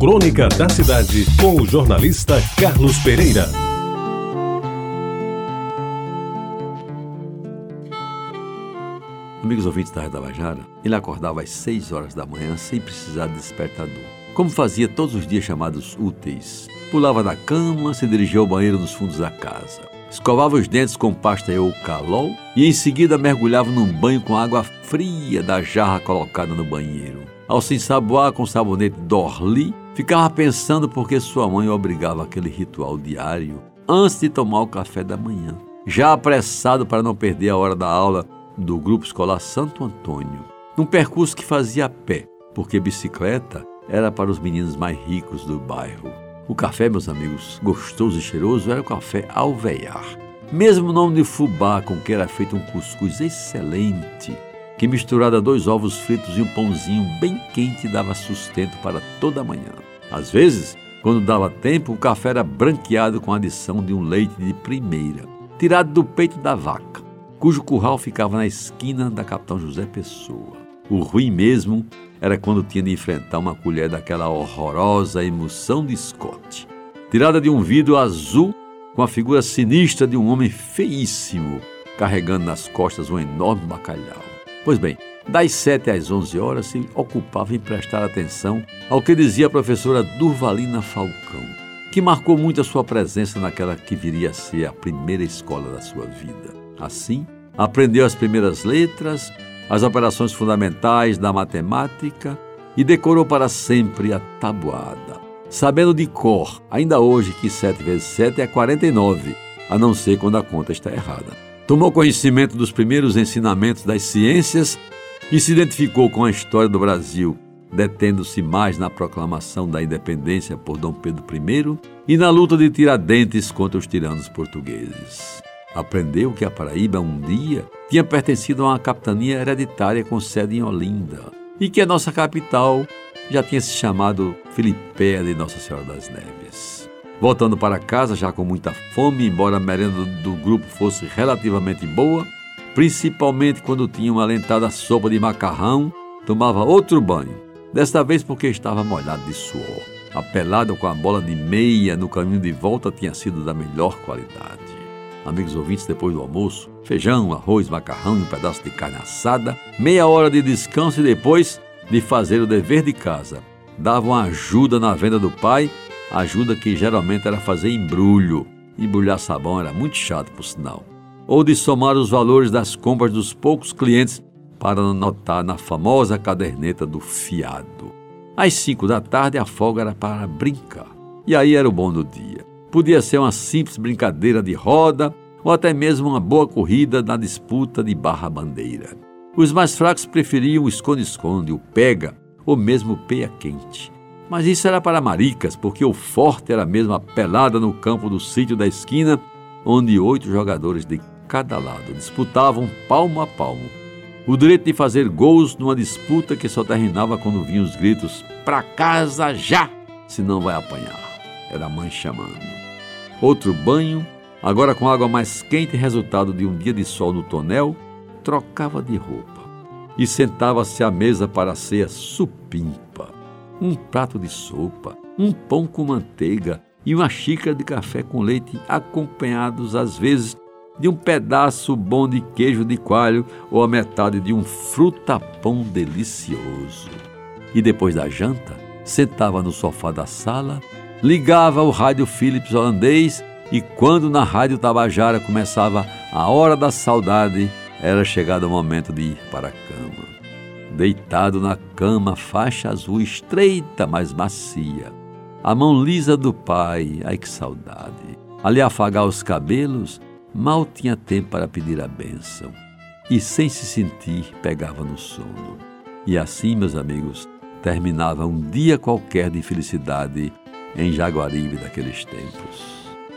Crônica da Cidade, com o jornalista Carlos Pereira. Amigos ouvintes da Reda Bajara, ele acordava às 6 horas da manhã sem precisar de despertador. Como fazia todos os dias chamados úteis. Pulava da cama, se dirigia ao banheiro nos fundos da casa. Escovava os dentes com pasta eucalol e em seguida mergulhava num banho com água fria da jarra colocada no banheiro. Ao se ensaboar com sabonete Dorli, ficava pensando por que sua mãe obrigava aquele ritual diário antes de tomar o café da manhã. Já apressado para não perder a hora da aula, do Grupo Escolar Santo Antônio, num percurso que fazia a pé, porque bicicleta era para os meninos mais ricos do bairro. O café, meus amigos, gostoso e cheiroso, era o café Alveiar. Mesmo nome de fubá com que era feito um cuscuz excelente, que misturado a dois ovos fritos e um pãozinho bem quente dava sustento para toda a manhã. Às vezes, quando dava tempo, o café era branqueado com a adição de um leite de primeira, tirado do peito da vaca cujo curral ficava na esquina da Capitão José Pessoa. O ruim mesmo era quando tinha de enfrentar uma colher daquela horrorosa emoção de Scott, tirada de um vidro azul com a figura sinistra de um homem feíssimo, carregando nas costas um enorme bacalhau. Pois bem, das 7 às 11 horas se ocupava em prestar atenção ao que dizia a professora Durvalina Falcão, que marcou muito a sua presença naquela que viria a ser a primeira escola da sua vida. Assim, aprendeu as primeiras letras, as operações fundamentais da matemática e decorou para sempre a tabuada. Sabendo de cor, ainda hoje, que 7 vezes 7 é 49, a não ser quando a conta está errada. Tomou conhecimento dos primeiros ensinamentos das ciências e se identificou com a história do Brasil, detendo-se mais na proclamação da independência por Dom Pedro I e na luta de Tiradentes contra os tiranos portugueses. Aprendeu que a Paraíba um dia tinha pertencido a uma capitania hereditária com sede em Olinda e que a nossa capital já tinha se chamado Filipéia de Nossa Senhora das Neves. Voltando para casa, já com muita fome, embora a merenda do grupo fosse relativamente boa, principalmente quando tinha uma alentada sopa de macarrão, tomava outro banho, desta vez porque estava molhado de suor. A pelada com a bola de meia no caminho de volta tinha sido da melhor qualidade amigos ouvintes, depois do almoço, feijão, arroz, macarrão e um pedaço de carne assada, meia hora de descanso e depois de fazer o dever de casa. Davam ajuda na venda do pai, ajuda que geralmente era fazer embrulho. Embrulhar sabão era muito chato, por sinal. Ou de somar os valores das compras dos poucos clientes para anotar na famosa caderneta do fiado. Às cinco da tarde, a folga era para brincar. E aí era o bom do dia. Podia ser uma simples brincadeira de roda ou até mesmo uma boa corrida na disputa de barra-bandeira. Os mais fracos preferiam o esconde-esconde, o pega ou mesmo o peia quente. Mas isso era para maricas, porque o forte era mesmo a pelada no campo do sítio da esquina, onde oito jogadores de cada lado disputavam palmo a palmo. O direito de fazer gols numa disputa que só terminava quando vinham os gritos: Pra casa já! Senão vai apanhar. Era a mãe chamando outro banho, agora com água mais quente, resultado de um dia de sol no tonel, trocava de roupa e sentava-se à mesa para a ceia supimpa. Um prato de sopa, um pão com manteiga e uma xícara de café com leite, acompanhados às vezes de um pedaço bom de queijo de coalho ou a metade de um frutapão delicioso. E depois da janta, sentava no sofá da sala ligava o rádio Philips holandês e quando na rádio Tabajara começava a hora da saudade, era chegado o momento de ir para a cama. Deitado na cama, faixa azul estreita, mas macia. A mão lisa do pai, ai que saudade. Ali afagar os cabelos, mal tinha tempo para pedir a bênção. E sem se sentir, pegava no sono. E assim, meus amigos, terminava um dia qualquer de felicidade em Jaguaribe daqueles tempos.